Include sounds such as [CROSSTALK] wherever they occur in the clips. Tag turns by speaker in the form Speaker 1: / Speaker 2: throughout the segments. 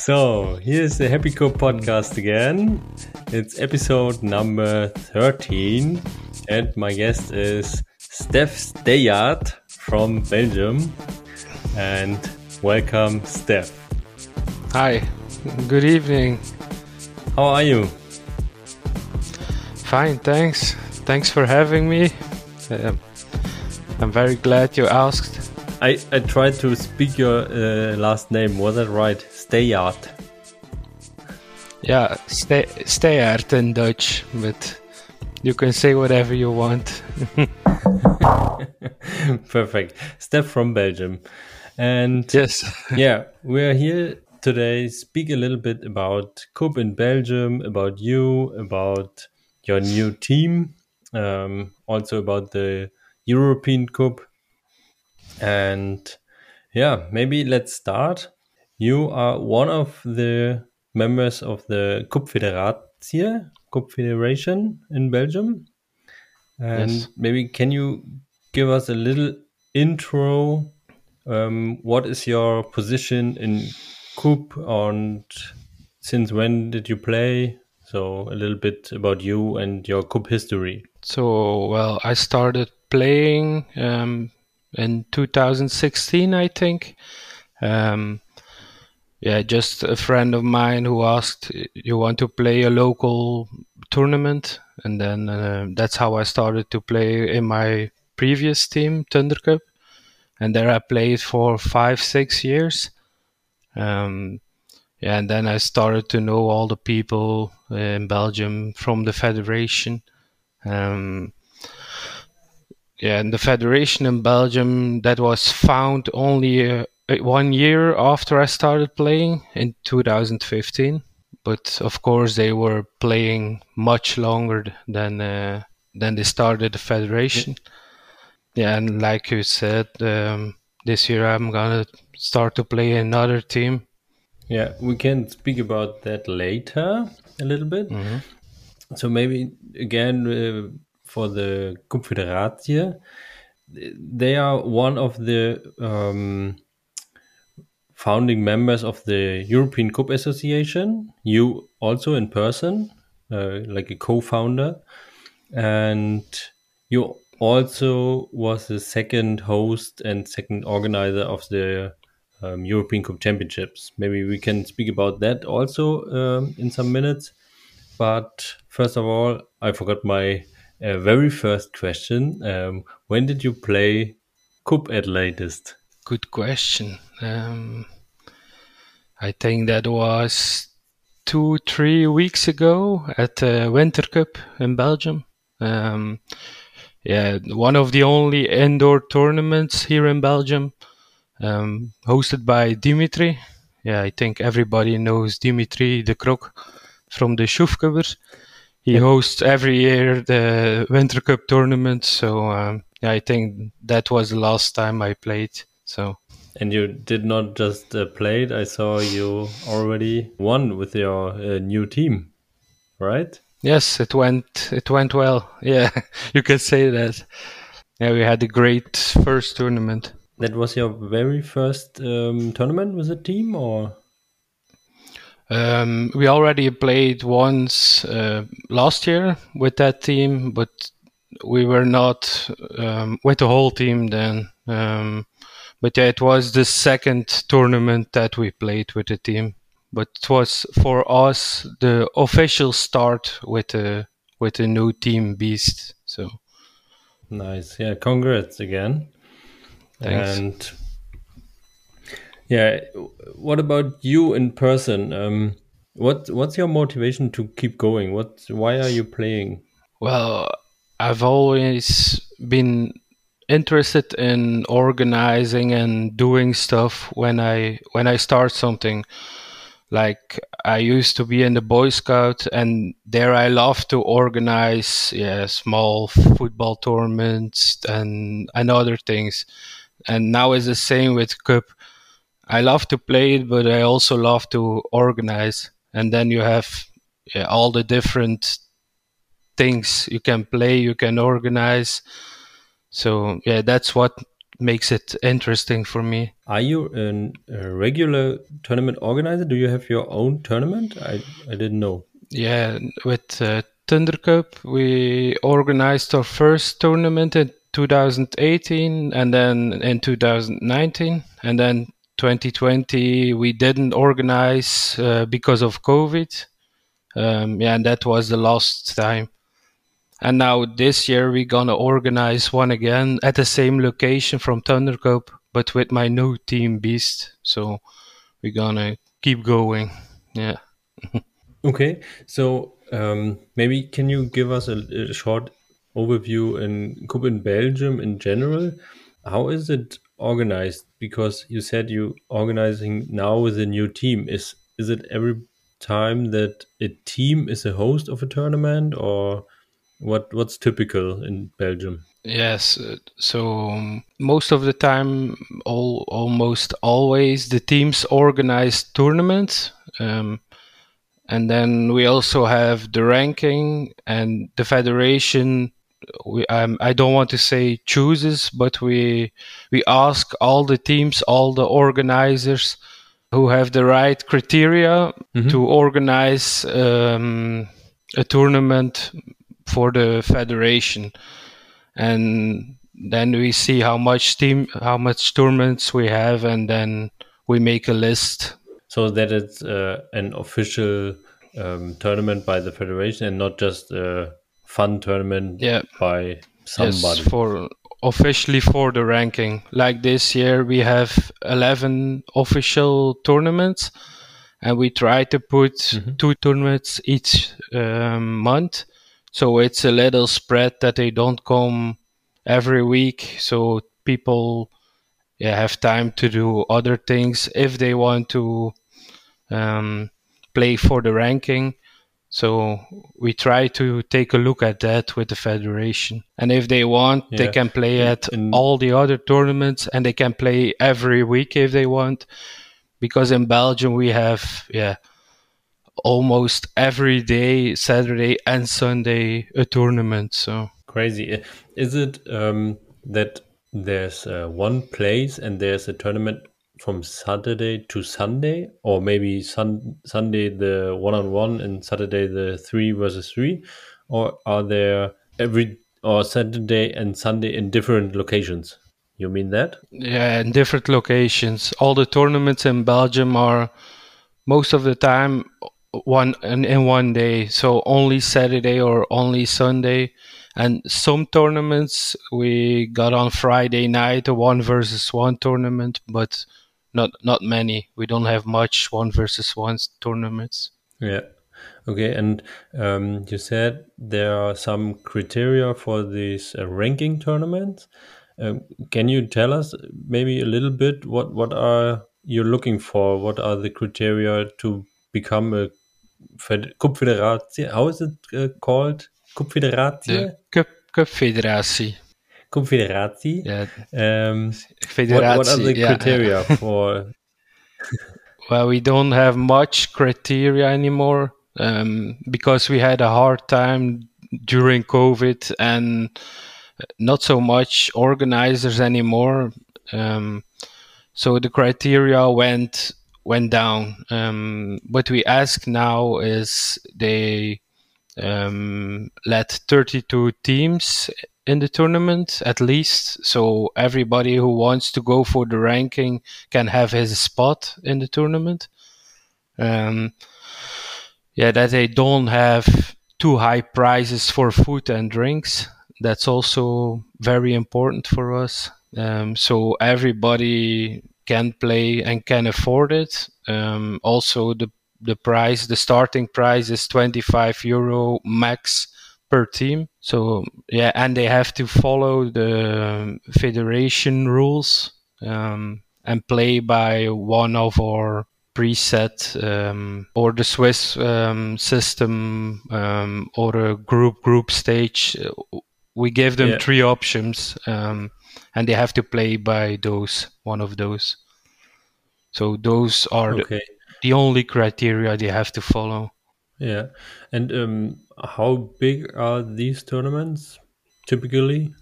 Speaker 1: So, here's the Happy Co podcast again. It's episode number 13, and my guest is Steph Steyart from Belgium. And welcome, Steph.
Speaker 2: Hi, good evening.
Speaker 1: How are you?
Speaker 2: Fine, thanks. Thanks for having me. Uh, I'm very glad you asked.
Speaker 1: I, I tried to speak your uh, last name. Was that right? Steyart.
Speaker 2: Yeah, stay stay out in Dutch, but you can say whatever you want. [LAUGHS]
Speaker 1: Perfect. Steph from Belgium. And
Speaker 2: yes, [LAUGHS]
Speaker 1: yeah, we're here today speak a little bit about Kubb in Belgium, about you, about your new team, um, also about the European Kubb. And yeah, maybe let's start. You are one of the members of the Kubb Federatie, Kubb Federation in Belgium. And
Speaker 2: Yes.
Speaker 1: maybe can you give us a little intro? Um, what is your position in Kubb and since when did you play? So a little bit about you and your Kubb history.
Speaker 2: so well, I started playing um, in 2016, I think. Um, yeah, just a friend of mine who asked, "You want to play a local tournament?" And then uh, that's how I started to play in my previous team, Thunder Cup. And there I played for five, six years. Um, yeah, and then I started to know all the people uh, in Belgium from the federation. Um, yeah, and the federation in Belgium that was found only uh, one year after I started playing in 2015. But of course, they were playing much longer than uh, than they started the federation. Yeah, and like you said, um, this year I'm gonna start to play another team.
Speaker 1: Yeah, we can speak about that later a little bit. So maybe again uh, for the Confederatie, they are one of the um, founding members of the European Kubb Association. You also in person, uh, like a co-founder, and you also was the second host and second organizer of the um, European Kubb Championships. Maybe we can speak about that also um, in some minutes. But first of all, I forgot my uh, very first question. Um, when did you play Kubb at latest?
Speaker 2: Good question. Um, I think that was two, three weeks ago at the Winter Cup in Belgium. Um, yeah, one of the only indoor tournaments here in Belgium, um, hosted by Dimitri. Yeah, I think everybody knows Dimitri de Krok from the Schufkubber. He hosts every year the Winter Cup tournament. So um, yeah, I think that was the last time I played. So
Speaker 1: And you did not just uh, play it, I saw you already won with your uh, new team, right?
Speaker 2: Yes, it went it went well. [LAUGHS] Yeah, you can say that. Yeah, we had a great first tournament.
Speaker 1: That was your very first um, tournament with a team, or
Speaker 2: Um, we already played once uh, last year with that team, but we were not um, with the whole team then. Um, but yeah, it was the second tournament that we played with the team. But it was for us the official start with a with a new team Beast. So
Speaker 1: nice? Yeah, congrats again.
Speaker 2: Thanks.
Speaker 1: And yeah, what about you in person? Um, what what's your motivation to keep going? What why are you playing?
Speaker 2: Well, I've always been interested in organizing and doing stuff when I when I start something. Like I used to be in the Boy Scout, and there I love to organize, yeah, small football tournaments and and other things. And now it's the same with Kubb. I love to play it, but I also love to organize. And then you have yeah, all the different things you can play, you can organize. So yeah, that's what makes it interesting for me.
Speaker 1: Are you an, a regular tournament organizer? Do you have your own tournament? I, I didn't know.
Speaker 2: Yeah, with uh, Thunder Cup, we organized our first tournament in 2018 and then in 2019. And then 2020, we didn't organize uh, because of COVID. Um, yeah, and that was the last time. And now this year we're gonna organize one again at the same location from Thunder Cup, but with my new team Beast. So we're gonna keep going. Yeah. [LAUGHS]
Speaker 1: okay, so um, maybe can you give us a, a short overview in in Belgium in general? How is it organized? Because you said you organizing now with a new team. Is is it every time that a team is a host of a tournament, or what what's typical in Belgium?
Speaker 2: Yes, uh, so um, most of the time, all almost always, the teams organize tournaments, um, and then we also have the ranking and the federation. We, um, I don't want to say chooses, but we we ask all the teams, all the organizers who have the right criteria mm-hmm. to organize um, a tournament for the federation, and then we see how much team, how much tournaments we have, and then we make a list.
Speaker 1: So that it's uh, an official um, tournament by the federation and not just a fun tournament
Speaker 2: yeah.
Speaker 1: by somebody.
Speaker 2: Yes, for officially for the ranking. Like this year, we have 11 official tournaments, and we try to put mm-hmm. two tournaments each um, month. So it's a little spread that they don't come every week. So people yeah, have time to do other things if they want to um, play for the ranking. So we try to take a look at that with the federation. And if they want, yeah. they can play at all the other tournaments and they can play every week if they want. Because in Belgium we have yeah almost every day, Saturday and Sunday, a tournament. So
Speaker 1: crazy. Is it um, that there's uh, one place and there's a tournament from Saturday to Sunday, or maybe sun, Sunday the one on one and Saturday the three versus three, or are there every or Saturday and Sunday in different locations? You mean that?
Speaker 2: Yeah, in different locations. All the tournaments in Belgium are most of the time one in, in one day, so only Saturday or only Sunday. And some tournaments we got on Friday night a one versus one tournament, but not not many. We don't have much one versus one tournaments.
Speaker 1: Yeah. Okay, and um, you said there are some criteria for these uh, ranking tournaments. Um, can you tell us maybe a little bit what what are you looking for? What are the criteria to become a Fed How is it uh, called? Kubbfederatie?
Speaker 2: Kubb Kubbfederatie.
Speaker 1: Confederatie. Yeah. Um, what, what, are the yeah. criteria [LAUGHS] for?
Speaker 2: well, we don't have much criteria anymore um, because we had a hard time during COVID and not so much organizers anymore. Um, so the criteria went went down. Um, what we ask now is they um, let 32 teams in the tournament at least. So everybody who wants to go for the ranking can have his spot in the tournament. Um, yeah that they don't have too high prices for food and drinks. That's also very important for us. Um, so everybody can play and can afford it um, also the the price the starting price is 25 euro max per team. So yeah, and they have to follow the federation rules um, and play by one of our preset um, or the Swiss um, system um, or a group group stage. We give them yeah. three options, um, and they have to play by those one of those. So those are okay. the, the only criteria they have to follow.
Speaker 1: Yeah, and um, how big are these tournaments typically?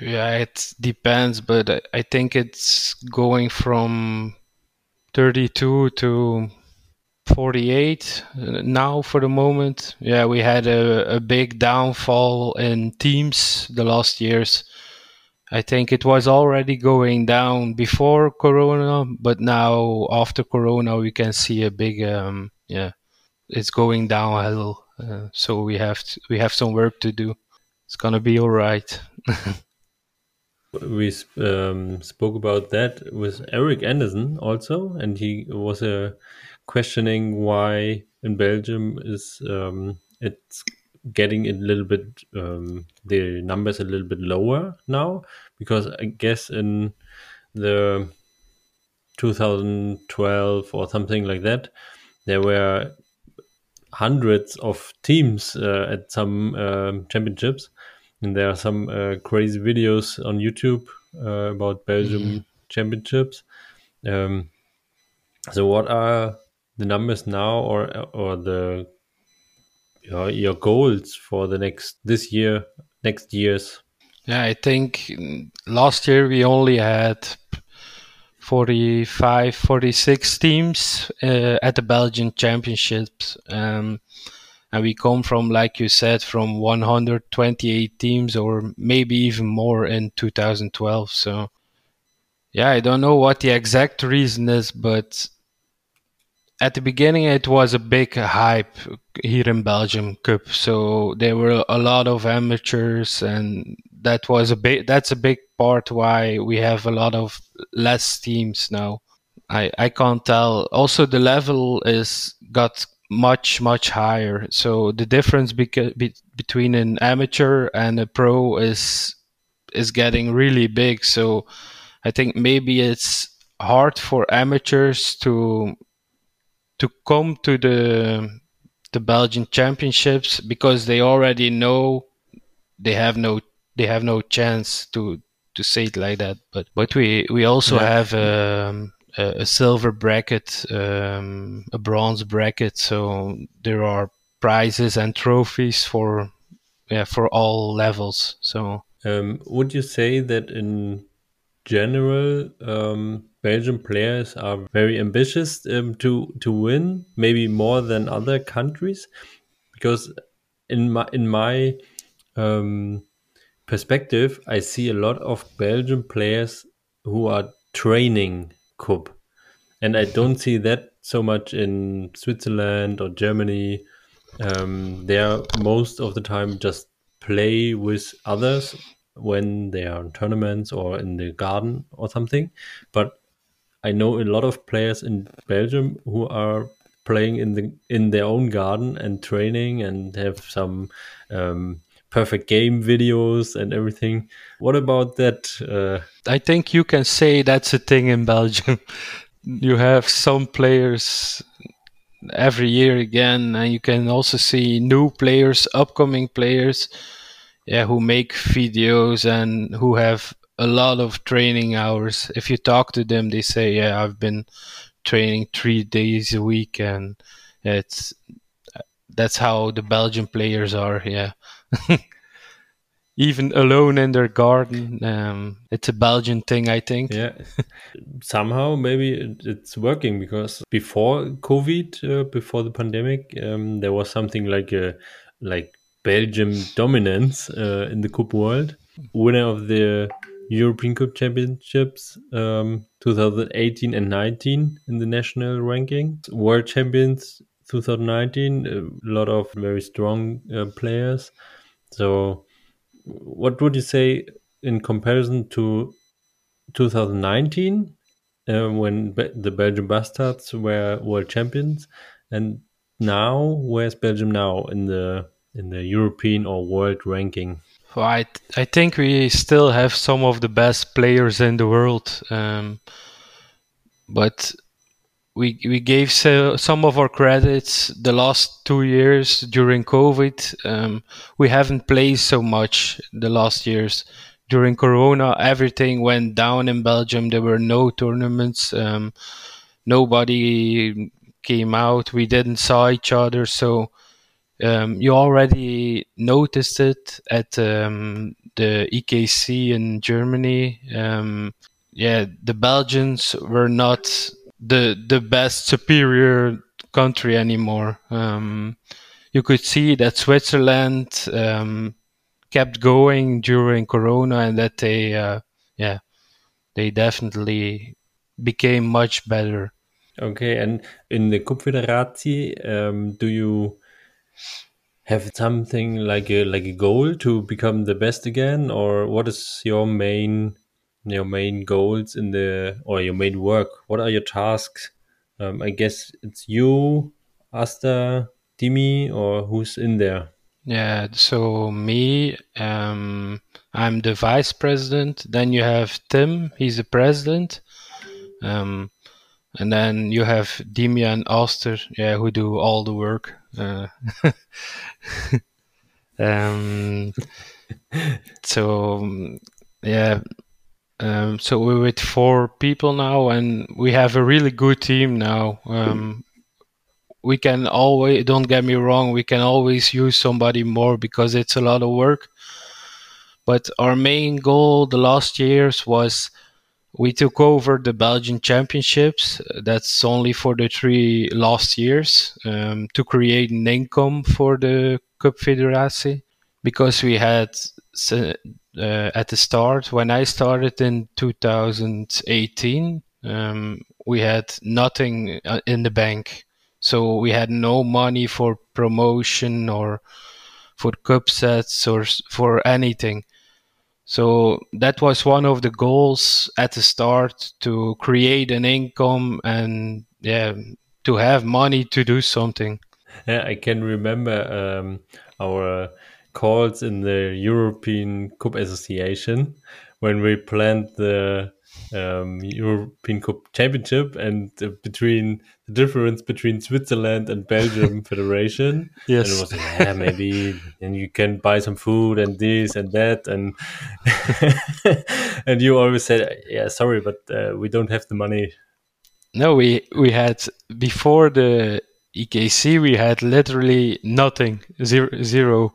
Speaker 2: Yeah, it depends, but I think it's going from 32 to 48 now for the moment. Yeah, we had a, a big downfall in teams the last years. I think it was already going down before Corona, but now after Corona, we can see a big, um, yeah, it's going downhill. Uh, so we have to, we have some work to do. It's gonna be all right. [LAUGHS]
Speaker 1: we um, spoke about that with Eric Anderson also, and he was uh, questioning why in Belgium is um, it's getting it a little bit um, the numbers a little bit lower now because I guess in the 2012 or something like that there were hundreds of teams uh, at some um, championships and there are some uh, crazy videos on YouTube uh, about Belgium mm-hmm. championships. Um, so, what are the numbers now, or or the your, your goals for the next this year, next years?
Speaker 2: Yeah, I think last year we only had 45, 46 teams uh, at the Belgian Championships. Um, and we come from, like you said, from 128 teams or maybe even more in 2012. So, yeah, I don't know what the exact reason is, but at the beginning it was a big hype here in Belgium Kubb. So there were a lot of amateurs, and that was a big. That's a big part why we have a lot of less teams now. I I can't tell. Also, the level is got much much higher. So the difference beca- be- between an amateur and a pro is is getting really big. So I think maybe it's hard for amateurs to to come to the the Belgian championships because they already know they have no they have no chance to to say it like that. But but we we also yeah. have um, a, a, silver bracket, um, a bronze bracket, so there are prizes and trophies for yeah for all levels. So
Speaker 1: um, would you say that in general um, Belgian players are very ambitious um, to to win, maybe more than other countries, because in my in my um, perspective, I see a lot of Belgian players who are training kubb, and I don't see that so much in Switzerland or Germany. Um, they are most of the time just play with others when they are in tournaments or in the garden or something. But I know a lot of players in Belgium who are playing in the in their own garden and training and have some um, perfect game videos and everything. What about that? Uh...
Speaker 2: I think you can say that's a thing in Belgium. [LAUGHS] you have some players every year again, and you can also see new players, upcoming players, yeah, who make videos and who have a lot of training hours. If you talk to them, they say, "Yeah, I've been training three days a week," and it's that's how the Belgian players are. Yeah. [LAUGHS] Even alone in their garden, um, it's a Belgian thing, I think.
Speaker 1: Yeah, [LAUGHS] somehow maybe it's working because before COVID, uh, before the pandemic, um, there was something like a like Belgium dominance uh, in the Kubb world. Winner of the European Kubb Championships um, 2018 and 19 in the national ranking. World Champions 2019, a lot of very strong uh, players. So, what would you say in comparison to 2019 uh, when Be the Belgian Bastards were world champions, and now where's Belgium now in the in the European or world ranking?
Speaker 2: I I think we still have some of the best players in the world, um, but we we gave so, some of our credits the last two years during COVID. Um, we haven't played so much the last years. During Corona, everything went down in Belgium. There were no tournaments. Um, nobody came out. We didn't saw each other. So um, you already noticed it at um, the EKC in Germany. Um, yeah, the Belgians were not the the best superior country anymore. Um, you could see that Switzerland um, kept going during Corona, and that they, uh, yeah, they definitely became much better.
Speaker 1: Okay, and in the Confederatie, um, do you have something like a like a goal to become the best again, or what is your main your main goals in the or your main work? What are your tasks? Um, I guess it's you, Asta, Dimi, or who's in there?
Speaker 2: Yeah, so me, um, I'm the vice president. Then you have Tim, he's the president. Um, and then you have Dimi and Oster, yeah, who do all the work. Uh, [LAUGHS] um, so yeah, um, so we're with four people now, and we have a really good team now. Um, we can always don't get me wrong we can always use somebody more because it's a lot of work but our main goal the last years was we took over the belgian championships that's only for the three last years um, to create an income for the kubb federatie because we had uh, at the start when i started in 2018 um, we had nothing uh, in the bank so we had no money for promotion or for kubb sets or for anything. So that was one of the goals at the start to create an income and yeah, to have money to do something.
Speaker 1: Yeah, I can remember um, our calls in the European Kubb Association when we planned the um, European Kubb Championship and uh, between the difference between Switzerland and Belgium [LAUGHS] Federation.
Speaker 2: Yes,
Speaker 1: and it was yeah, maybe [LAUGHS] and you can buy some food and this and that and [LAUGHS] and you always said yeah sorry but uh, we don't have the money.
Speaker 2: No, we we had before the EKC we had literally nothing zero zero.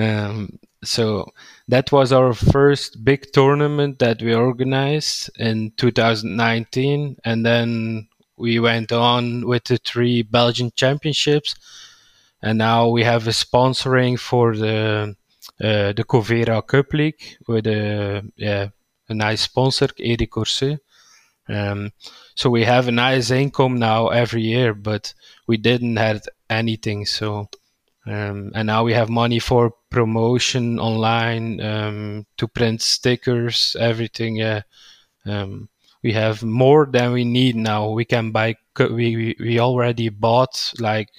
Speaker 2: Um, so that was our first big tournament that we organized in 2019 and then we went on with the three belgian championships and now we have a sponsoring for the uh, the Covera Cup League with a yeah, a nice sponsor, Eric Corset. Um, so we have a nice income now every year, but we didn't have anything. So um, and now we have money for promotion online um, to print stickers, everything. Um, we have more than we need now. We can buy. We we already bought like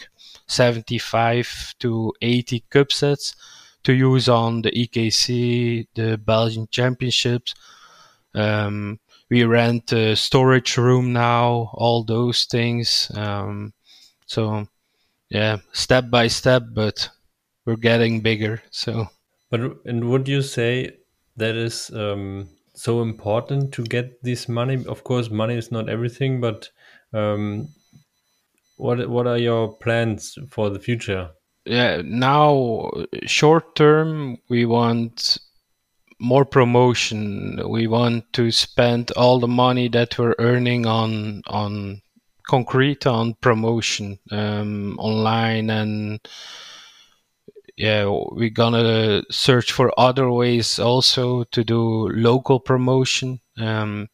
Speaker 2: seventy five to eighty kubb sets to use on the EKC, the Belgian Championships. Um, we rent a storage room now, all those things. Um, so yeah, step by step, but we're getting bigger. So,
Speaker 1: but and would you say that is um, so important to get this money? Of course, money is not everything, but um, what what are your plans for the future?
Speaker 2: Yeah, now short term, we want more promotion. We want to spend all the money that we're earning on on concrete on promotion um, online and yeah we're gonna search for other ways also to do local promotion um,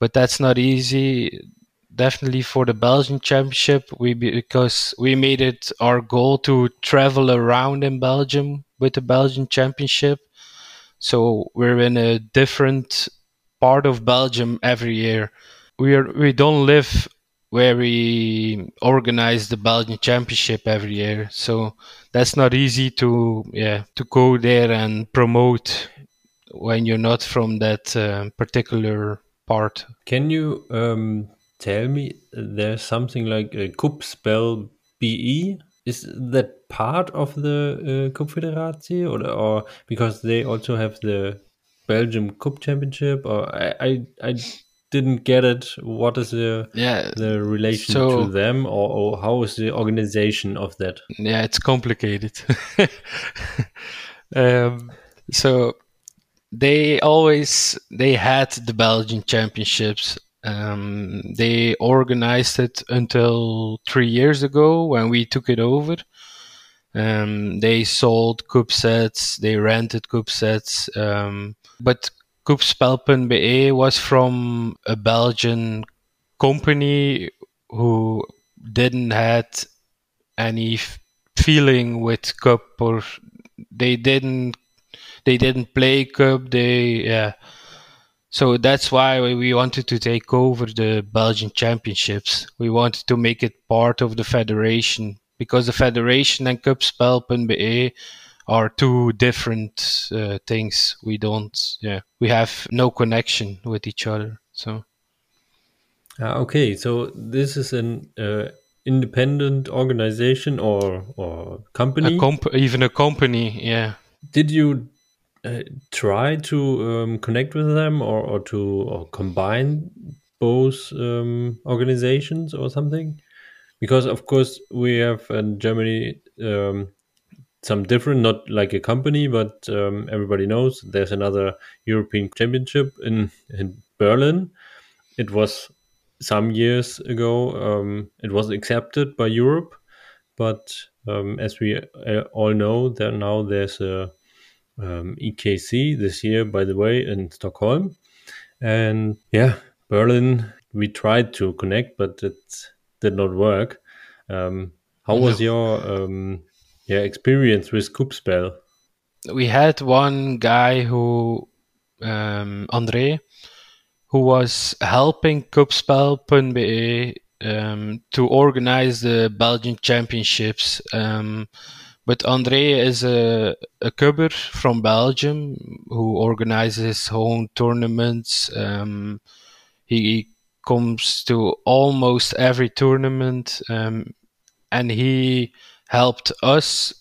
Speaker 2: but that's not easy. Definitely for the belgian championship we because we made it our goal to travel around in belgium with the belgian championship. So we're in a different part of belgium every year. We are we don't live where we organize the Belgian Championship every year. So that's not easy to yeah to go there and promote when you're not from that uh, particular part.
Speaker 1: Can you um, tell me there's something like a Cup spell BE? Is that part of the uh, Confederatie or, or because they also have the Belgium Kubb Championship or I, I, I didn't get it. What is the
Speaker 2: yeah
Speaker 1: the relation
Speaker 2: so-
Speaker 1: to them, or, or how is the organization of that?
Speaker 2: yeah it's complicated [LAUGHS] um, so they always they had the belgian championships um, they organized it until three years ago when we took it over um, they sold kubb sets they rented kubb sets um, but Kubbspel.be was from a belgian company who didn't had any f- feeling with kubb or they didn't they didn't play kubb they yeah. So that's why we wanted to take over the belgian championships. We wanted to make it part of the federation because the federation and Kubbspel.be are two different uh, things we don't yeah we have no connection with each other so
Speaker 1: Ah, okay, so this is an uh, independent organization or or company.
Speaker 2: a comp- even a company yeah
Speaker 1: Did you uh, try to um, connect with them or, or to or combine both um, organizations or something? Because of course we have in Germany um, some different, not like a company, but um, everybody knows there's another European Championship in in Berlin. It was some years ago. Um, it was accepted by Europe, but um, as we uh, all know, there now there's a um, EKC this year, by the way, in Stockholm. And yeah, Berlin, we tried to connect, but it did not work. Um, how was your um, yeah experience with Kubbspel?
Speaker 2: we had one guy who um, André who was helping Kubbspel.be um, to organize the Belgian championships. Um, but André is a, a cubber from Belgium who organizes his own tournaments. Um, he comes to almost every tournament, um, and he helped us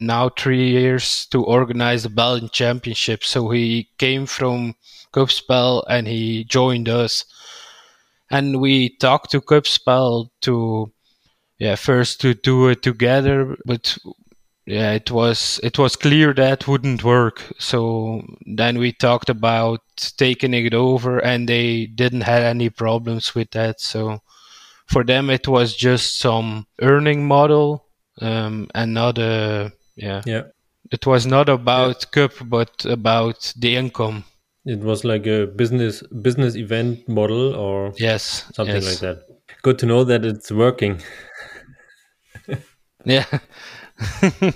Speaker 2: now three years to organize the Belgian Championship. So he came from Kubbspel and he joined us. And we talked to Kubbspel to, yeah, first to do it together, but yeah, it was it was clear that wouldn't work. So then we talked about taking it over, and they didn't have any problems with that. So for them, it was just some earning model um, and not a yeah.
Speaker 1: Yeah,
Speaker 2: It was not about kubb, but about the income.
Speaker 1: it was like a business business event model or
Speaker 2: Yes,
Speaker 1: something
Speaker 2: yes.
Speaker 1: like that. Good to know that it's working. [LAUGHS]
Speaker 2: Yeah. [LAUGHS]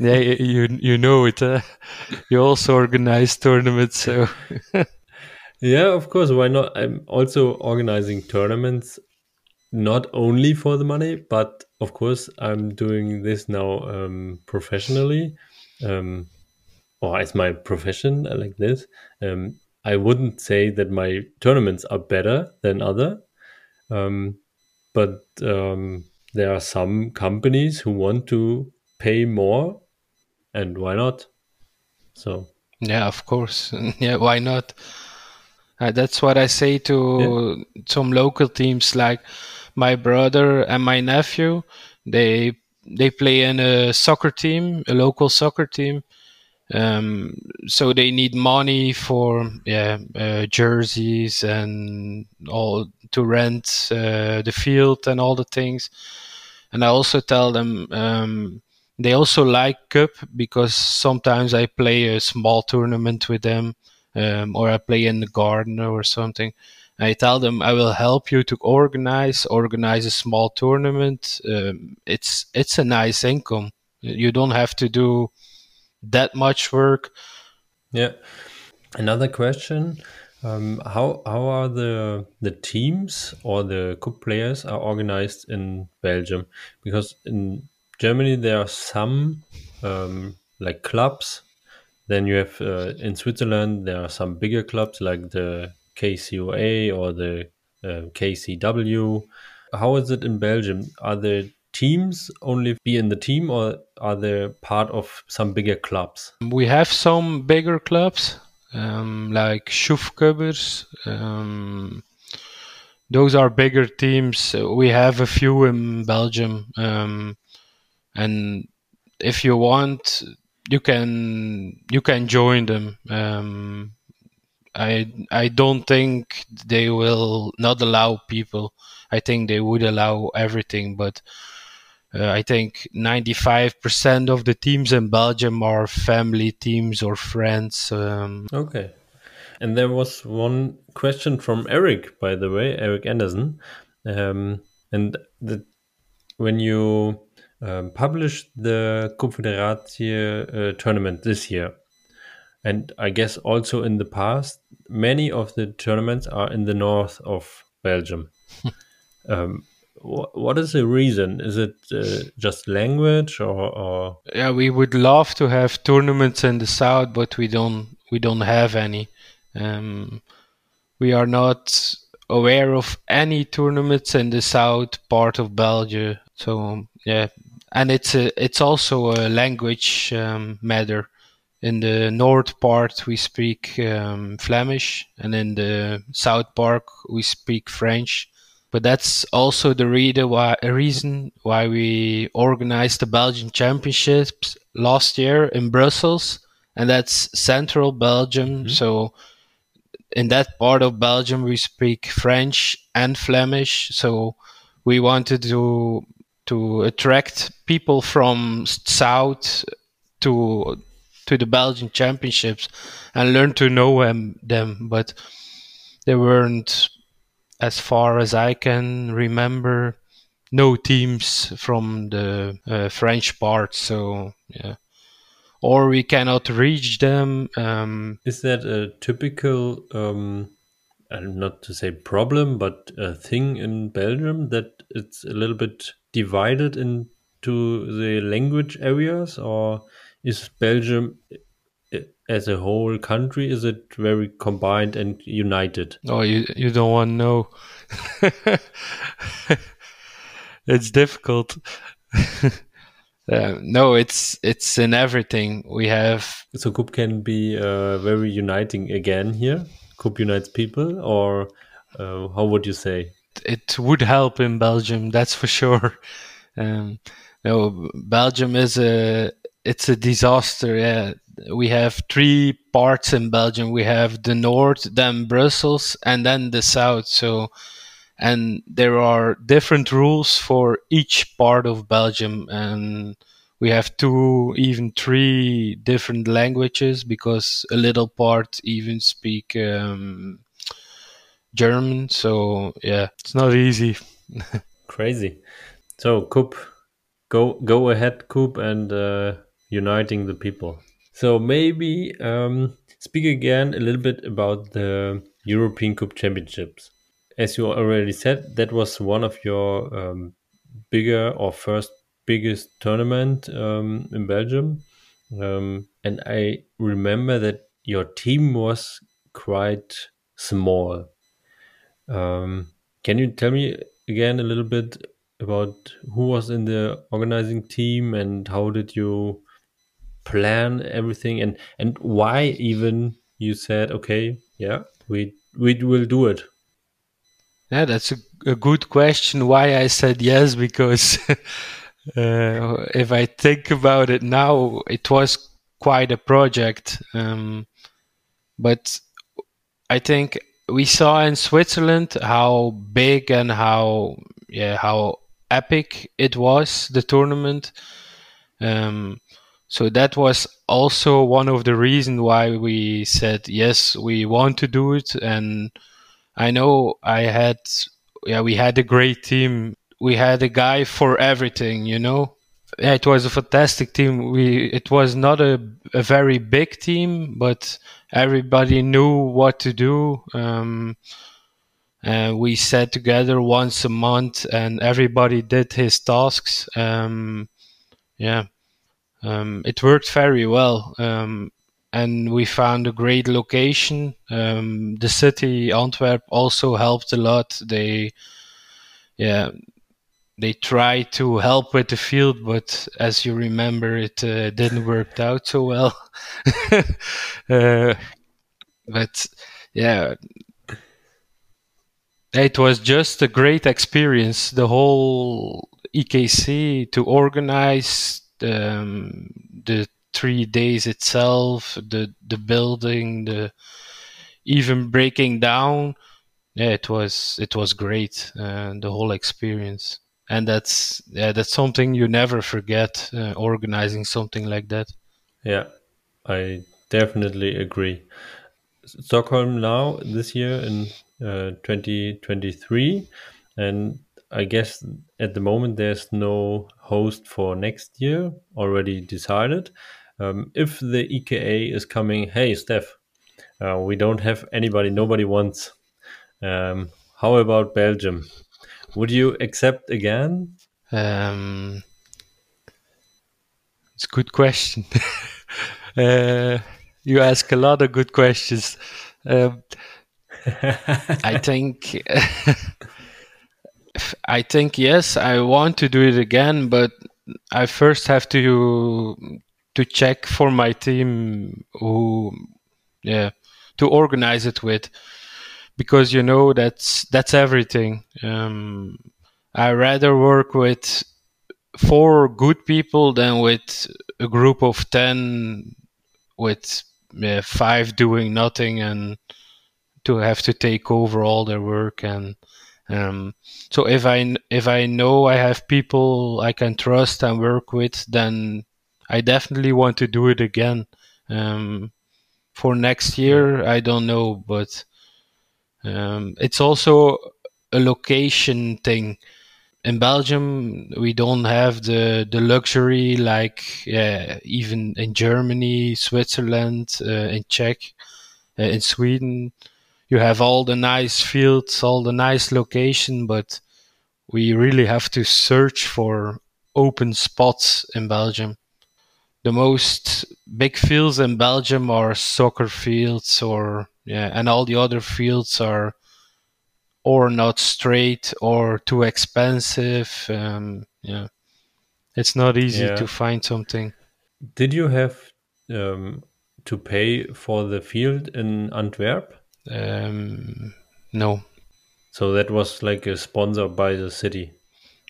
Speaker 2: yeah, you you know it. Uh, you also organize tournaments, so [LAUGHS]
Speaker 1: Yeah, of course. Why not? I'm also organizing tournaments, not only for the money, but of course, I'm doing this now um, professionally, um, or as my profession, uh, like this. Um, I wouldn't say that my tournaments are better than other, um, but um, there are some companies who want to pay more, and why not? So
Speaker 2: yeah, of course. [LAUGHS] Yeah, why not? Uh, that's what I say to some local teams like my brother and my nephew. They they play in a soccer team, a local soccer team. Um, so they need money for yeah uh, jerseys and all to rent uh, the field and all the things. And I also tell them um, they also like kubb because sometimes I play a small tournament with them um, or I play in the garden or something. I tell them I will help you to organize organize a small tournament. Um, it's it's a nice income. You don't have to do that much work.
Speaker 1: Yeah. Another question: um, How how are the the teams or the kubb players are organized in Belgium? Because in Germany there are some um, like clubs. Then you have uh, in Switzerland there are some bigger clubs like the KCOA or the uh, KCW. How is it in Belgium? Are the teams only be in the team or are they part of some bigger clubs?
Speaker 2: We have some bigger clubs. um, like Schufkubers. Um, those are bigger teams. We have a few in Belgium, um, and if you want, you can you can join them. Um, I I don't think they will not allow people. I think they would allow everything, but uh, I think 95% of the teams in Belgium are family teams or friends. Um,
Speaker 1: okay. And there was one question from Eric, by the way, Eric Anderson. Um, and the, when you um, published the Confederatie uh, tournament this year, and I guess also in the past, many of the tournaments are in the north of Belgium. [LAUGHS] um, what is the reason? Is it uh, just language, or, or,
Speaker 2: Yeah, we would love to have tournaments in the south, but we don't. We don't have any. Um, we are not aware of any tournaments in the south part of Belgium. So yeah, and it's a it's also a language um, matter. In the north part, we speak um, Flemish, and in the south part, we speak French but that's also the why, reason why we organized the Belgian Championships last year in Brussels, and that's central Belgium. Mm-hmm. So in that part of Belgium, we speak French and Flemish. So we wanted to to attract people from south to to the Belgian Championships and learn to know them. them. But they weren't as far as I can remember, no teams from the uh, French part. So yeah, or we cannot reach them. Um,
Speaker 1: Is that a typical, um, not to say problem, but a thing in Belgium that it's a little bit divided into the language areas, or is Belgium as a whole country is it very combined and united?
Speaker 2: Oh you you don't want to know. [LAUGHS] It's difficult. [LAUGHS] Uh, no it's it's in everything. We have
Speaker 1: so Kubb can be uh, very uniting again here? Kubb unites people or uh, how would you say?
Speaker 2: It would help in belgium that's for sure. [LAUGHS] Um, no belgium is a it's a disaster yeah we have three parts in Belgium. We have the north, then Brussels, and then the south. So, and there are different rules for each part of Belgium, and we have two, even three different languages because a little part even speak um, German. So yeah, it's not easy. [LAUGHS]
Speaker 1: Crazy. So Kubb, go go ahead, Kubb, and uh, uniting the people. So maybe um, speak again a little bit about the European Kubb Championships. As you already said, that was one of your um, bigger or first biggest tournament um, in Belgium, um, and I remember that your team was quite small. Um, can you tell me again a little bit about who was in the organizing team and how did you plan everything and and why even you said okay yeah we we will do it?
Speaker 2: Yeah that's a, a good question why i said yes because [LAUGHS] uh, if i think about it now it was quite a project um, but i think we saw in switzerland how big and how yeah how epic it was the tournament. Um, so that was also one of the reasons why we said yes, we want to do it. And I know I had, yeah, we had a great team. We had a guy for everything, you know. Yeah, it was a fantastic team. We it was not a, a very big team, but everybody knew what to do. Um, and we sat together once a month, and everybody did his tasks. Um, yeah, um, it worked very well. Um, and we found a great location. Um, the city Antwerp also helped a lot. They, yeah, they tried to help with the field, but as you remember, it uh, didn't work out so well. [LAUGHS] uh, but yeah, it was just a great experience. The whole EKC to organize um, the three days itself, the the building, the even breaking down. Yeah, it was it was great. Uh, the whole experience, and that's yeah, that's something you never forget. Uh, organizing something like that.
Speaker 1: Yeah, I definitely agree. Stockholm now this year in uh, 2023, and I guess at the moment there's no host for next year already decided. Um, if the EKA is coming, hey Steph, uh, we don't have anybody, nobody wants. Um, how about Belgium? Would you accept again?
Speaker 2: Um, it's a good question. [LAUGHS] uh, you ask a lot of good questions. Um, [LAUGHS] I think [LAUGHS] I think yes, I want to do it again, but I first have to to check for my team who yeah to organize it with because you know that's that's everything. Um, I rather work with four good people than with a group of ten with yeah, five doing nothing and to have to take over all their work and um, so if I if I know I have people I can trust and work with, then I definitely want to do it again. Um, for next year, I don't know, but um, it's also a location thing. In Belgium, we don't have the, the luxury like uh, even in Germany, Switzerland, uh, in Czech, uh, in Sweden. You have all the nice fields, all the nice location, but we really have to search for open spots in Belgium. The most big fields in Belgium are soccer fields or yeah, and all the other fields are or not straight or too expensive. Um, yeah, it's not easy
Speaker 1: Yeah.
Speaker 2: to find something.
Speaker 1: Did you have um, to pay for the field in Antwerp?
Speaker 2: Um, no,
Speaker 1: So that was like a sponsor by the city.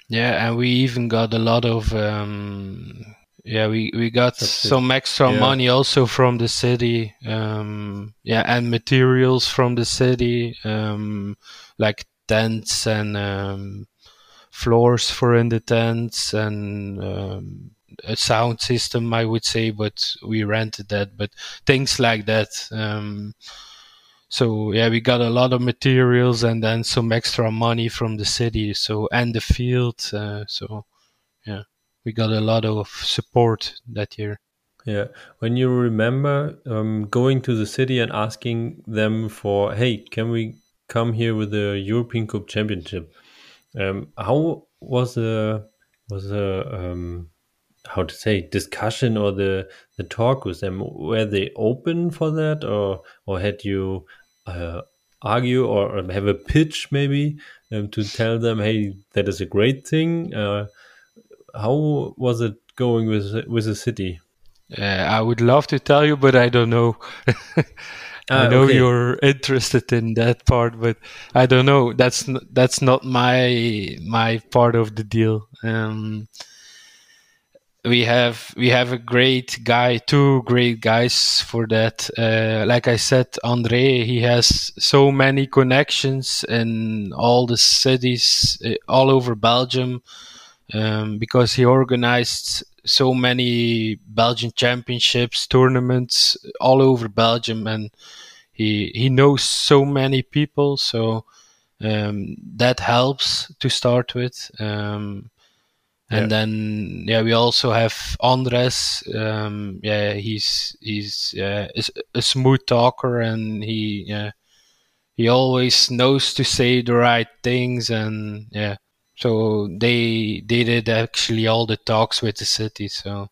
Speaker 2: yeah, and we even got a lot of um, yeah, we we got
Speaker 1: Subsidi-
Speaker 2: some extra
Speaker 1: yeah.
Speaker 2: money also from the city. Um, yeah, and materials from the city, um, like tents and um, floors for in the tents and um, a sound system, I would say, but we rented that. But things like that. Um, so yeah, we got a lot of materials and then some extra money from the city. So and the field. Uh, so yeah, we got a lot of support that year.
Speaker 1: Yeah. When you remember um, going to the city and asking them for, hey, can we come here with the European Cup Championship? Um, how was the was the um, how to say discussion or the the talk with them? Were they open for that, or or had you uh, argue or, or have a pitch maybe um, to tell them, hey, that is a great thing? Uh, how was it going with with the city?
Speaker 2: Uh, I would love to tell you, but I don't know. [LAUGHS] I
Speaker 1: Ah,
Speaker 2: know
Speaker 1: okay.
Speaker 2: you're [LAUGHS] interested in that part, but I don't know. That's n- that's not my my part of the deal. Um, we have we have a great guy, two great guys for that. Uh, like I said, Andre, he has so many connections in all the cities uh, all over Belgium um, because he organized so many Belgian championships, tournaments all over Belgium, and he he knows so many people. So um, that helps to start with. Um, and
Speaker 1: Yeah.
Speaker 2: then yeah, we also have Andres. Um, yeah, he's he's uh, a smooth talker, and he yeah he always knows to say the right things, and yeah. So they they did actually all the talks with the city. So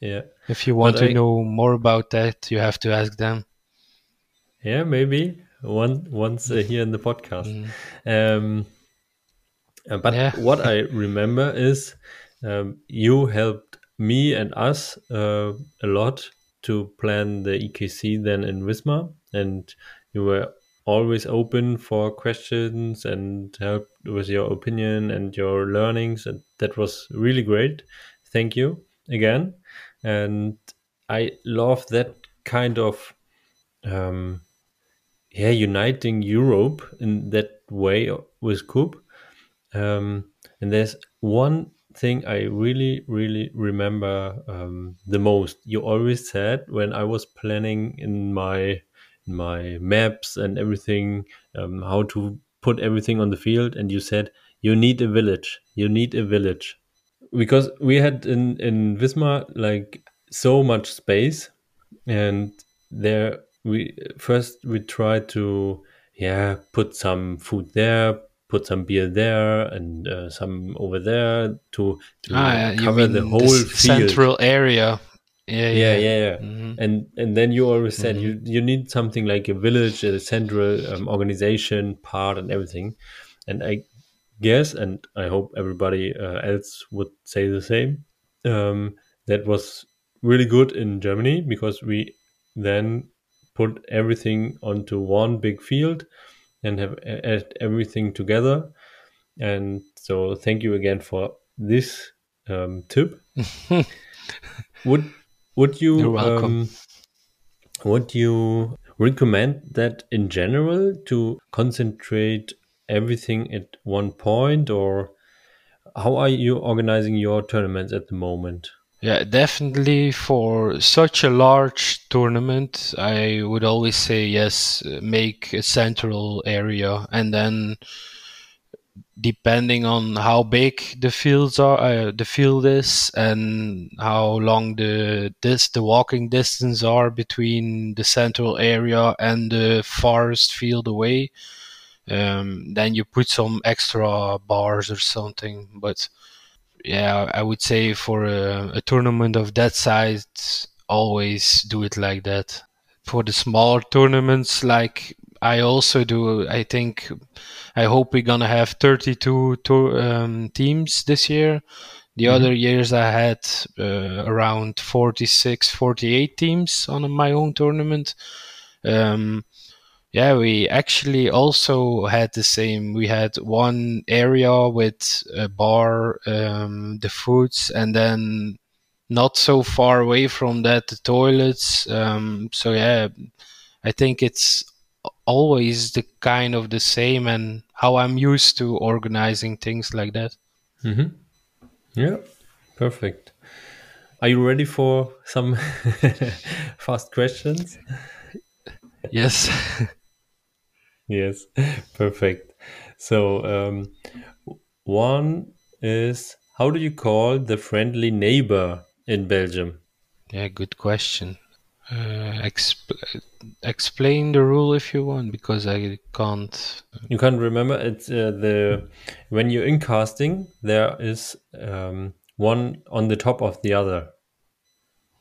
Speaker 1: Yeah.
Speaker 2: if you want
Speaker 1: But
Speaker 2: to
Speaker 1: I-
Speaker 2: know more about that, you have to ask them.
Speaker 1: Yeah, maybe one once uh, here in the podcast.
Speaker 2: Mhm.
Speaker 1: Um, uh, but
Speaker 2: Yeah.
Speaker 1: what I remember is um, you helped me and us uh, a lot to plan the EKC then in Wismar, and you were always open for questions and help with your opinion and your learnings and that was really great. Thank you again. And i love that kind of um yeah uniting europe in that way with Kubb um and there's one thing I really, really remember um, the most. You always said when I was planning in my in my maps and everything um, how to put everything on the field, and you said you need a village. You need a village because we had in in Wismar like so much space, and there we first we tried to yeah put some food there put some beer there and uh, some over there to, to ah, cover the whole
Speaker 2: central area.
Speaker 1: Yeah, yeah, yeah. yeah, yeah. Mm-hmm. And and then you always said mm-hmm. you you need something like a village, a central um, organization part, and everything. And I guess, and I hope everybody uh, else would say the same. Um, that was really good in Germany because we then put everything onto one big field and have add everything together. And so, thank you again for this um, tip. [LAUGHS] would would you um, would you recommend that in general to concentrate everything at one point, or how are you organizing your tournaments at the moment?
Speaker 2: Yeah, definitely for such a large tournament, I would always say yes, make a central area. And then depending on how big the fields are uh, the field is and how long the this the walking distance are between the central area and the farthest field away um, then you put some extra bars or something. But yeah, I would say for a, a, tournament of that size, always do it like that. For the small tournaments, like I also do, I think, I hope we're gonna have 32 to, um, teams this year. The mm-hmm. other years I had uh, around 46, 48 teams on my own tournament. Um, yeah, we actually also had the same. We had one area with a bar, um, the foods, and then not so far away from that the toilets. Um, so yeah, I think it's always the kind of the same and how I'm used to organizing things like that.
Speaker 1: Mm-hmm. Yeah, perfect. Are you ready for some [LAUGHS] fast questions?
Speaker 2: Yes. [LAUGHS]
Speaker 1: yes, [LAUGHS] perfect. So, um, one is how do you call the friendly neighbor in Belgium?
Speaker 2: Yeah, good question. Uh, exp- explain the rule if you want, because I can't.
Speaker 1: You can't remember. It's uh, the when you're in casting, there is um, one on the top of the other.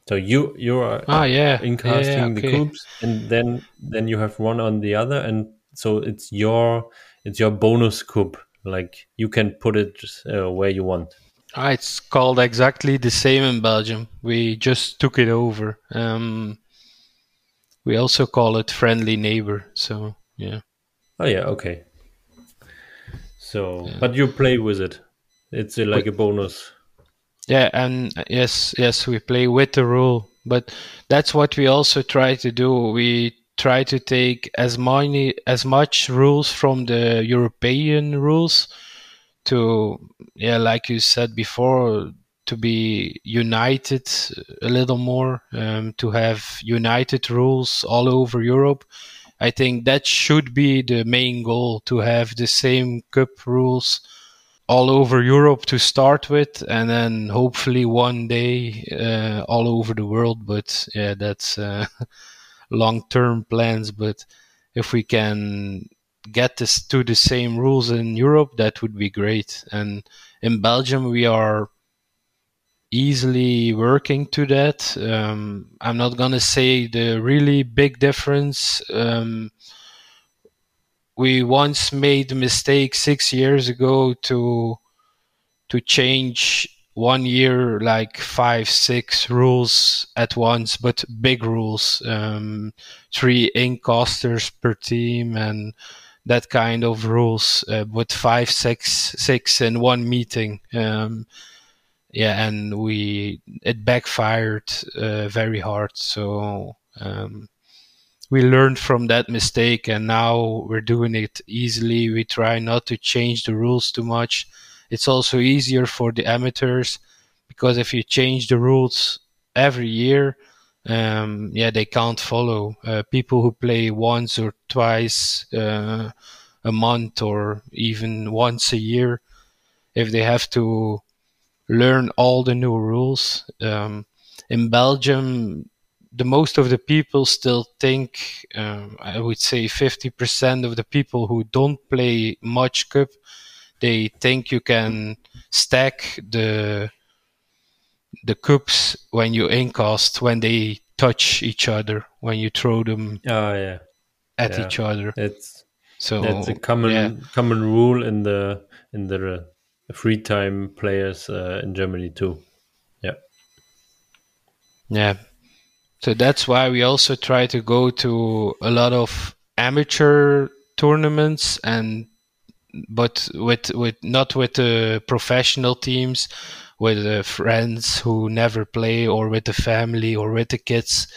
Speaker 1: So you you are
Speaker 2: ah, yeah.
Speaker 1: in casting yeah, okay. the Kubbs, and then then you have one on the other, and so it's your it's your bonus Kubb. Like you can put it uh, where you want.
Speaker 2: Ah, it's called exactly the same in Belgium. We just took it over. Um, we also call it friendly neighbor. So yeah.
Speaker 1: Oh yeah, okay. So, yeah. but you play with it. It's a, like a bonus.
Speaker 2: Yeah, and yes, yes, we play with the rule, but that's what we also try to do. We try to take as many as much rules from the European rules to yeah like you said before to be united a little more um, to have united rules all over Europe I think that should be the main goal to have the same kubb rules all over Europe to start with, and then hopefully one day uh, all over the world. But yeah, that's uh, [LAUGHS] long term plans. But if we can get this to the same rules in Europe, that would be great. And in Belgium, we are easily working to that. Um, I'm not gonna say the really big difference. Um, we once made mistake six years ago to to change one year like five, six rules at once, but big rules. Um, three incasters per team and that kind of rules uh, with five, six, six in one meeting. Um, yeah, and we it backfired uh, very hard. So um, we learned from that mistake, and now we're doing it easily. We try not to change the rules too much. It's also easier for the amateurs because if you change the rules every year, um, yeah, they can't follow. Uh, people who play once or twice uh, a month or even once a year, if they have to learn all the new rules. Um, in Belgium, the most of the people still think, um, I would say 50% of the people who don't play much kubb, they think you can stack the the kubbs when you incast when they touch each other when you throw them
Speaker 1: oh, yeah.
Speaker 2: at
Speaker 1: yeah.
Speaker 2: each other.
Speaker 1: It's
Speaker 2: so
Speaker 1: that's a common
Speaker 2: yeah.
Speaker 1: common rule in the in the free time players uh, in Germany too. Yeah.
Speaker 2: Yeah. So that's why we also try to go to a lot of amateur tournaments and but with with not with the professional teams with the friends who never play or with the family or with the kids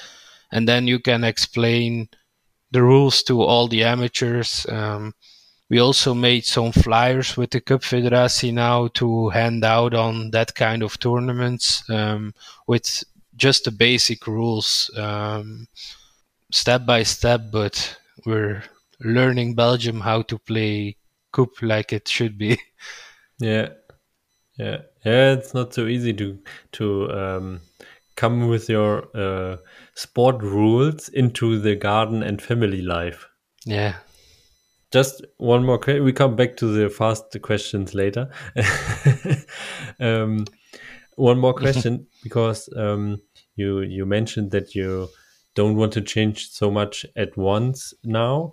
Speaker 2: and then you can explain the rules to all the amateurs um, we also made some flyers with the Kubbfederatie now to hand out on that kind of tournaments um, with just the basic rules, um, step by step. But we're learning Belgium how to play Kubb like it should be. [LAUGHS]
Speaker 1: Yeah, yeah, yeah. It's not so easy to to um, come with your uh, sport rules into the garden and family life.
Speaker 2: Yeah
Speaker 1: just one more question. We come back to the fast questions later. [LAUGHS] um, one more question [LAUGHS] because um, you you mentioned that you don't want to change so much at once now.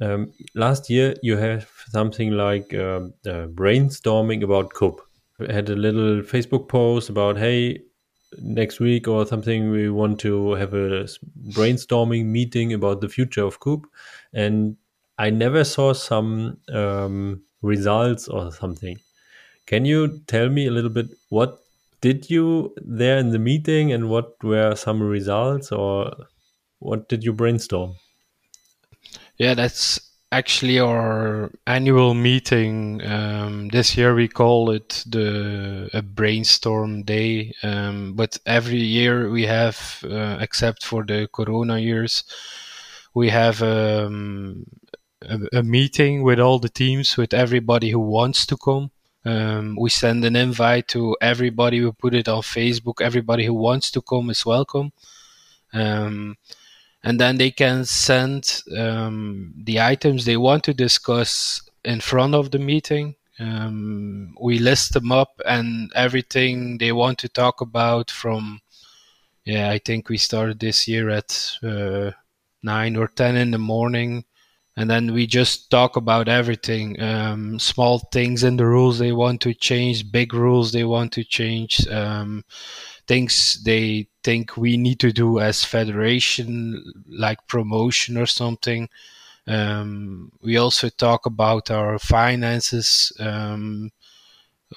Speaker 1: Um, last year you have something like uh, uh, brainstorming about Kubb. We had a little Facebook post about hey next week or something we want to have a brainstorming meeting about the future of Kubb and I never saw some um, results or something. Can you tell me a little bit what did you there in the meeting and what were some results or what did you brainstorm?
Speaker 2: Yeah, that's actually our annual meeting. Um, this year we call it the a brainstorm day, um, but every year we have, uh, except for the Corona years, we have um, a, a, meeting with all the teams, with everybody who wants to come. Um, we send an invite to everybody. We put it on Facebook. Everybody who wants to come is welcome. Um, and then they can send um, the items they want to discuss in front of the meeting. Um, we list them up and everything they want to talk about from, yeah, I think we started this year at uh, nine or ten in the morning and then we just talk about everything um, small things in the rules they want to change big rules they want to change um, things they think we need to do as federation like promotion or something um, we also talk about our finances um,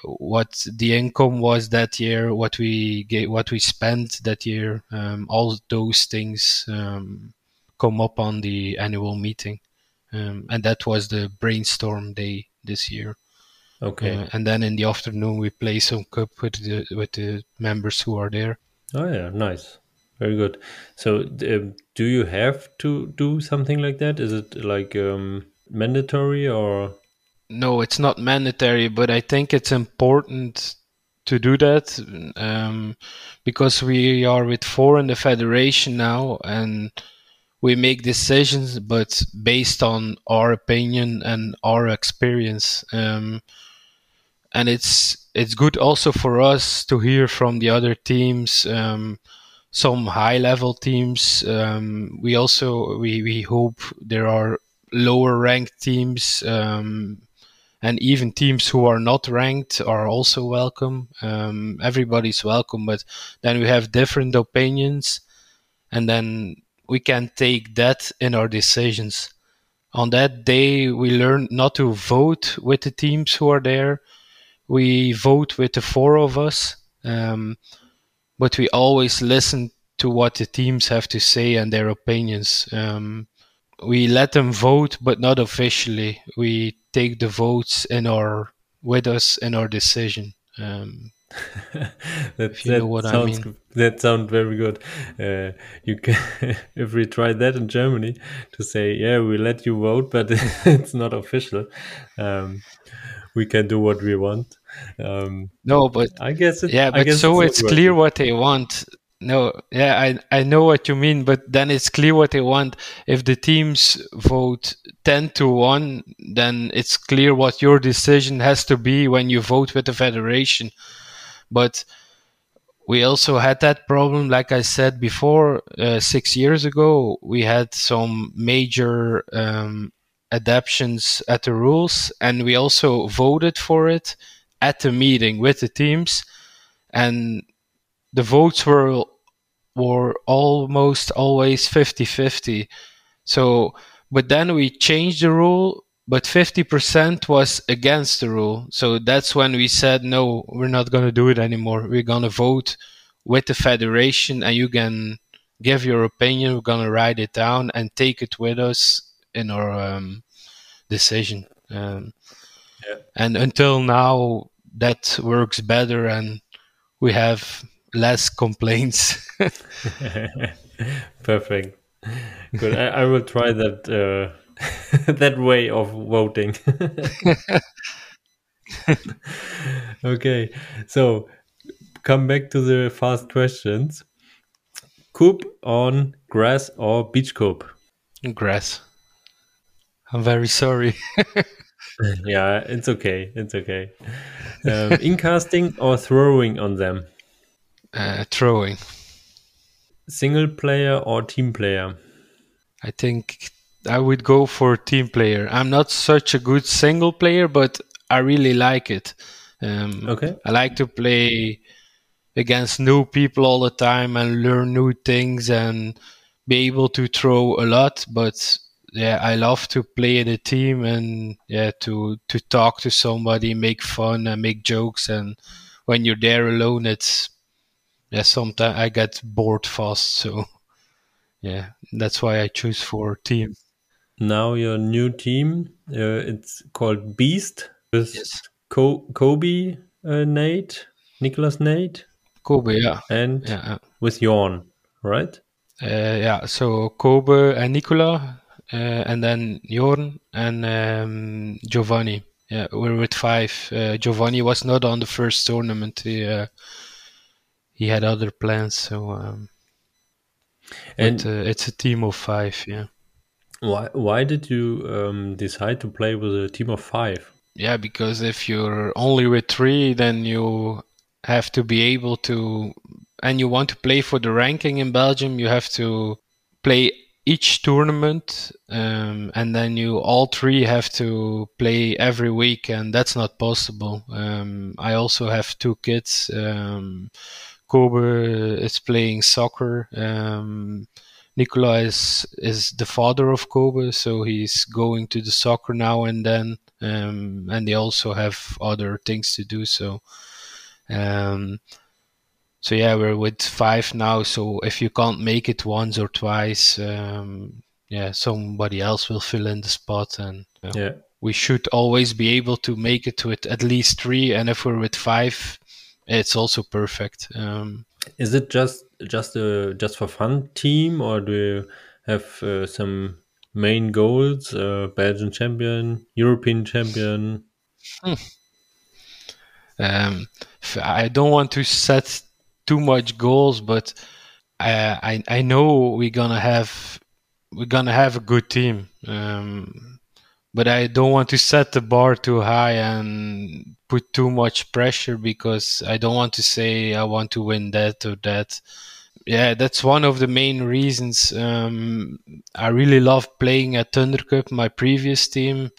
Speaker 2: what the income was that year what we get what we spent that year um, all those things um, come up on the annual meeting um, and that was the brainstorm day this year.
Speaker 1: Okay. Uh,
Speaker 2: and then in the afternoon we play some kubb with the with the members who are there.
Speaker 1: Oh yeah, nice, very good. So, uh, do you have to do something like that? Is it like um, mandatory or?
Speaker 2: No, it's not mandatory, but I think it's important to do that um, because we are with four in the federation now, and we make decisions, but based on our opinion and our experience. Um, and it's it's good also for us to hear from the other teams, um, some high level teams. Um, we also we we hope there are lower ranked teams. Um, and even teams who are not ranked are also welcome. Um, everybody's welcome, but then we have different opinions, and then we can take that in our decisions. On that day, we learn not to vote with the teams who are there. We vote with the four of us, um, but we always listen to what the teams have to say and their opinions. Um, we let them vote, but not officially. We take the votes in our with us in our decision. Um, [LAUGHS]
Speaker 1: that, that sounds, I mean. That sounds very good. Uh, you can, [LAUGHS] if we try that in Germany, to say, yeah, we let you vote, but [LAUGHS] it's not official. Um, we can do what we want. Um,
Speaker 2: no, but
Speaker 1: I guess it,
Speaker 2: yeah, but so it's, it's clear what they want. No, yeah, I I know what you mean, but then it's clear what they want. If the teams vote ten to one, then it's clear what your decision has to be when you vote with the federation. But we also had that problem, like I said before, uh, six years ago. We had some major um, adaptations at the rules, and we also voted for it at the meeting with the teams, and the votes were were almost always 50-50. So, but then we changed the rule, but 50% was against the rule. So that's when we said, no, we're not going to do it anymore. We're going to vote with the federation and you can give your opinion. We're going to write it down and take it with us in our um, decision. Um, yeah. And until now, that works better and we have less complaints. [LAUGHS] [LAUGHS]
Speaker 1: Perfect. Good. I, I, will try that uh, [LAUGHS] that way of voting. okay, so come back to the fast questions. Kubb on grass or beach kubb?
Speaker 2: Grass. I'm very sorry. [LAUGHS]
Speaker 1: yeah, it's okay. It's okay. Um, in casting or throwing on them?
Speaker 2: Uh, throwing.
Speaker 1: Single player or team player?
Speaker 2: I think I would go for team player. I'm not such a good single player, but I really like it. Um, okay. I like to play against new people all the time and learn new things and be able to throw a lot. But yeah, I love to play in a team and yeah, to to talk to somebody, make fun and make jokes. And when you're there alone, it's yeah, sometimes I get bored fast. So [LAUGHS] yeah, that's why I choose for team.
Speaker 1: Now your new team, uh, it's called Beast with yes. Co- Kobe, uh, Nate, Nicholas Nate,
Speaker 2: Kobe, yeah,
Speaker 1: and
Speaker 2: yeah,
Speaker 1: with Jorn, right?
Speaker 2: Uh, yeah, so Kobe and Nicola, and then Jorn and um, Giovanni. Yeah, we're with five. Uh, Giovanni was not on the first tournament. He, uh, he had other plans. So, um, and but, uh, it's a team of five. Yeah.
Speaker 1: Why Why did you um, decide to play with a team of five?
Speaker 2: Yeah, because if you're only with three, then you have to be able to, and you want to play for the ranking in Belgium, you have to play each tournament, um, and then you all three have to play every week, and that's not possible. Um, I also have two kids. Um, Kobe is playing soccer. Um, is is the father of Kobe, so he's going to the soccer now and then, um, and they also have other things to do. So, um, so yeah, we're with five now. So if you can't make it once or twice, um, yeah, somebody else will fill in the spot, and
Speaker 1: yeah,
Speaker 2: we should always be able to make it with at least three. And if we're with five, it's also perfect. Um,
Speaker 1: Is it just just a just for fun team, or do you have uh, some main goals? Uh, Belgian champion, European champion.
Speaker 2: Hmm. Um, I don't want to set too much goals, but I I, I know we're gonna have we're gonna have a good team. Um, but I don't want to set the bar too high and put too much pressure because I don't want to say I want to win that or that. Yeah, that's one of the main reasons. Um, I really love playing at Thunder Cup, my previous team,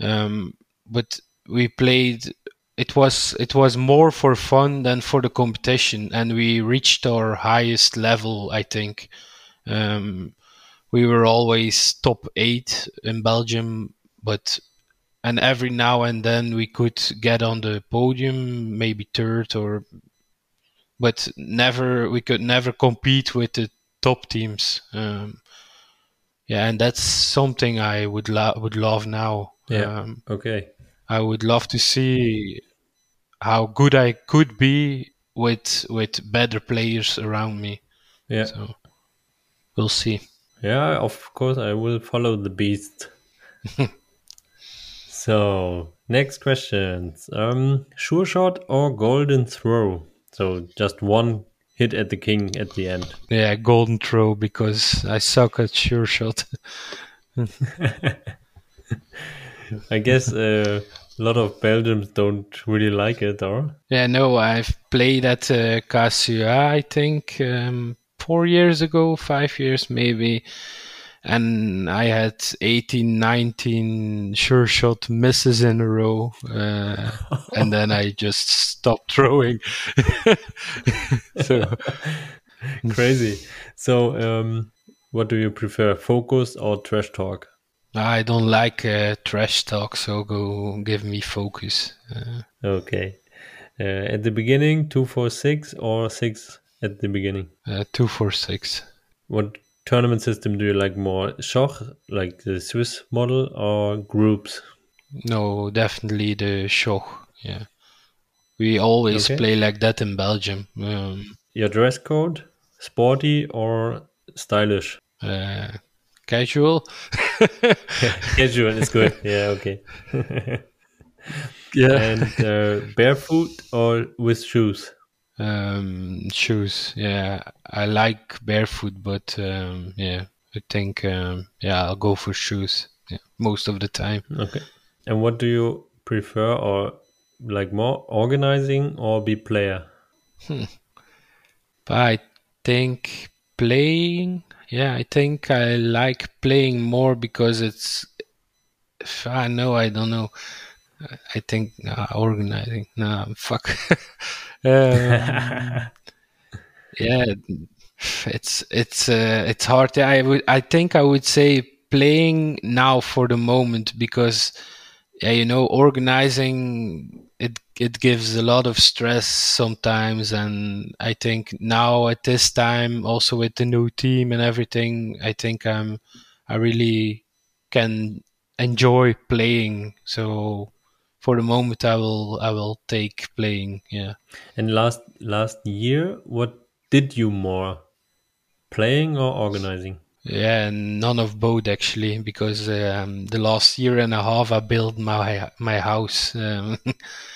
Speaker 2: um, but we played. It was it was more for fun than for the competition, and we reached our highest level. I think um, we were always top eight in Belgium, but and every now and then we could get on the podium, maybe third or, but never we could never compete with the top teams. Um, yeah, and that's something I would lo- would love now.
Speaker 1: Yeah.
Speaker 2: Um,
Speaker 1: Okay.
Speaker 2: I would love to see how good I could be with with better players around me.
Speaker 1: Yeah.
Speaker 2: So we'll see.
Speaker 1: Yeah, of course, I will follow the beast. [LAUGHS] so, next questions. Um, sure shot or golden throw? So, just one hit at the king at the end.
Speaker 2: Yeah, golden throw because I suck at sure shot. [LAUGHS]
Speaker 1: I guess uh, a lot of Belgians don't really like it, or?
Speaker 2: Yeah, no, I've played at uh, I think, um, four years ago, five years maybe. And I had 18, 19 sure shot misses in a row. Uh, and then I just stopped throwing. [LAUGHS] so, [LAUGHS]
Speaker 1: Crazy. So, um, what do you prefer, focus or trash talk?
Speaker 2: I don't like uh, trash talk, so go give me focus. Uh,
Speaker 1: Okay. Uh, at the beginning, two, four, six, or six at the beginning?
Speaker 2: uh, two, four, six.
Speaker 1: What tournament system do you like more? Schach, like the Swiss model, or groups?
Speaker 2: No, definitely the show. Yeah. We always
Speaker 1: Okay.
Speaker 2: play like that in Belgium. Um,
Speaker 1: Your dress code, sporty or stylish?
Speaker 2: Casual. [LAUGHS]
Speaker 1: Casual is good. Yeah, okay.
Speaker 2: Yeah.
Speaker 1: and uh, barefoot or with shoes?
Speaker 2: Um, shoes. Yeah, I like barefoot, but um, yeah, I think um, yeah, I'll go for shoes. Yeah, most of the time.
Speaker 1: Okay. And what do you prefer, or like more organizing or be player?
Speaker 2: But I think playing. Yeah, I think I like playing more because it's. I know. I don't know. I think uh, organizing. Nah, fuck. [LAUGHS] um, yeah, it's it's uh, it's hard. I would. I think I would say playing now for the moment because yeah, you know, organizing it it gives a lot of stress sometimes, and I think now at this time, also with the new team and everything, I think I'm I really can enjoy playing. So for the moment, I will I will take playing. Yeah.
Speaker 1: And last last year, what did you more, playing or organizing?
Speaker 2: Yeah, and none of both actually, because um, the last year and a half I built my my house, um,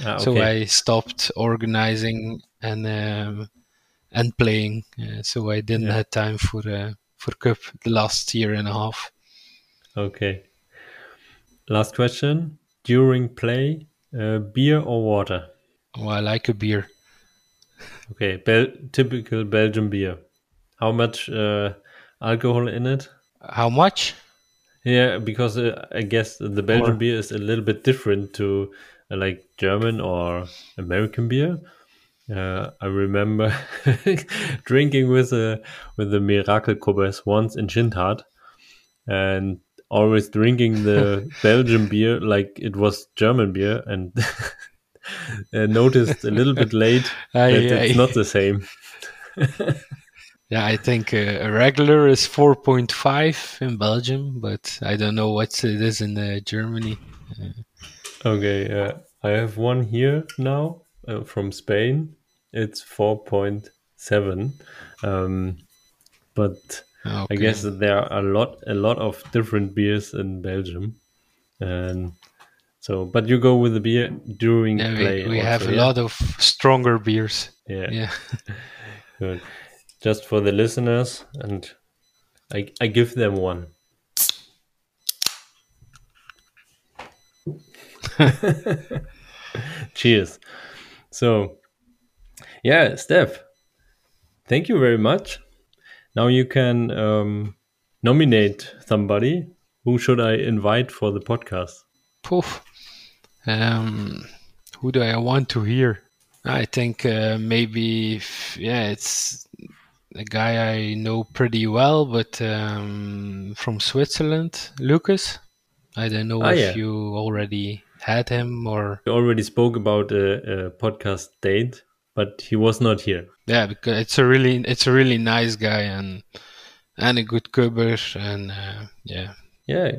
Speaker 1: Ah, [LAUGHS]
Speaker 2: so. I stopped organizing and um, and playing. Uh, so I didn't
Speaker 1: Yeah.
Speaker 2: have time for uh, for kubb the last year and a half.
Speaker 1: Okay. Last question. During play, uh, beer or water?
Speaker 2: Oh, I like a beer.
Speaker 1: Okay, Bel- typical Belgian beer. How much uh, alcohol in it?
Speaker 2: How much?
Speaker 1: Yeah, because uh, I guess the Belgian
Speaker 2: Or-
Speaker 1: beer is a little bit different to uh, like German or American beer. Uh, I remember [LAUGHS] drinking with a with the Miracle Cobes once in Schindhard, and always drinking the [LAUGHS] Belgian beer like it was German beer, and [LAUGHS] uh, noticed a little bit late
Speaker 2: Aye,
Speaker 1: that it's
Speaker 2: aye.
Speaker 1: not the same.
Speaker 2: Yeah, I think uh, a regular is four point five in Belgium, but I don't know what it is in uh, Germany.
Speaker 1: Okay, uh, I have one here now uh, from Spain. It's four point seven, um, but I guess that there are a lot, a lot of different beers in Belgium, and so. But you go with the beer during
Speaker 2: Yeah,
Speaker 1: play.
Speaker 2: we, we
Speaker 1: also,
Speaker 2: have a
Speaker 1: yeah?
Speaker 2: lot of stronger beers.
Speaker 1: Yeah,
Speaker 2: Yeah. [LAUGHS]
Speaker 1: good. Just for the listeners, and I, I give them one. [LAUGHS] Cheers. So, yeah, Steph, thank you very much. Now you can um, nominate somebody. Who should I invite for the podcast?
Speaker 2: Poof. Um, who do I want to hear? I think uh, maybe yeah, it's a guy I know pretty well, but um, from Switzerland, Lucas. I don't know ah, if yeah. you already had him or.
Speaker 1: We already spoke about a, a, podcast date, but he was not here.
Speaker 2: Yeah, because it's a really it's a really nice guy and and a good cover and uh, yeah.
Speaker 1: Yeah,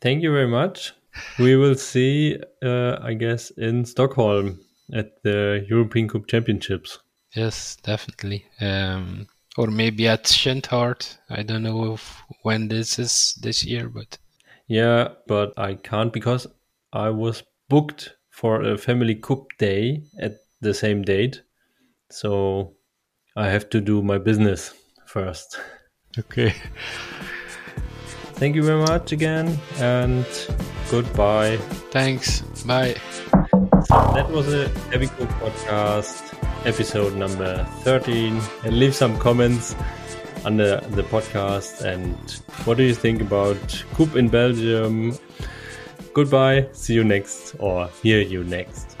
Speaker 1: thank you very much. We will see, uh, I guess, in Stockholm at the European Cup Championships.
Speaker 2: Yes, definitely. Um, or maybe at Schindhard. I don't know if, when this is this year, but
Speaker 1: yeah, but I can't because I was booked for a family kubb day at the same date, so I have to do my business first. [LAUGHS]
Speaker 2: Okay.
Speaker 1: Thank you very much again, and goodbye.
Speaker 2: Thanks. Bye.
Speaker 1: So that was a Heavy Cook podcast episode number 13 and leave some comments under the podcast and what do you think about Kubb in Belgium? Goodbye, see you next or hear you next.